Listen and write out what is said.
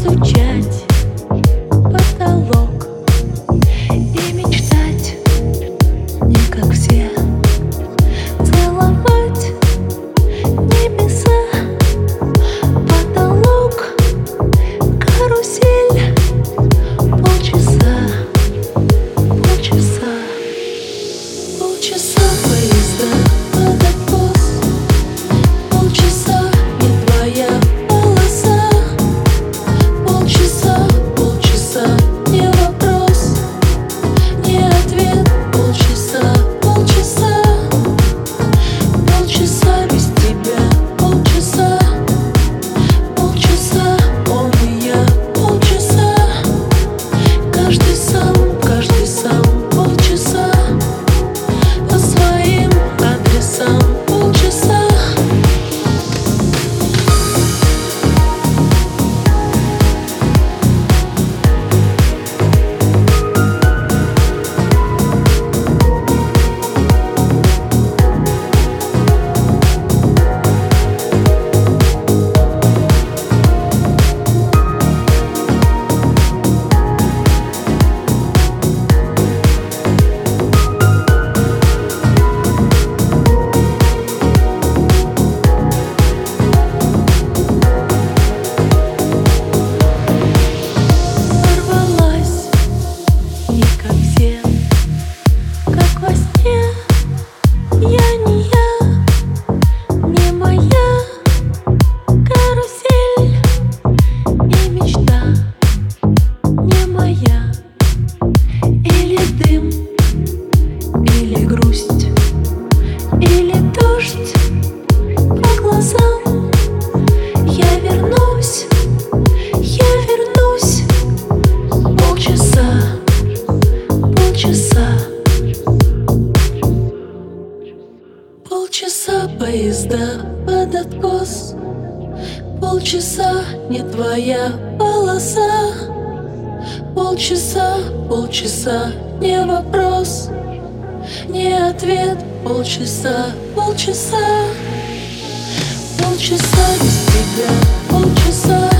изучать. Под откос Полчаса не твоя полоса. Полчаса, полчаса, не вопрос. Не ответ, полчаса, полчаса. Полчаса без тебя, полчаса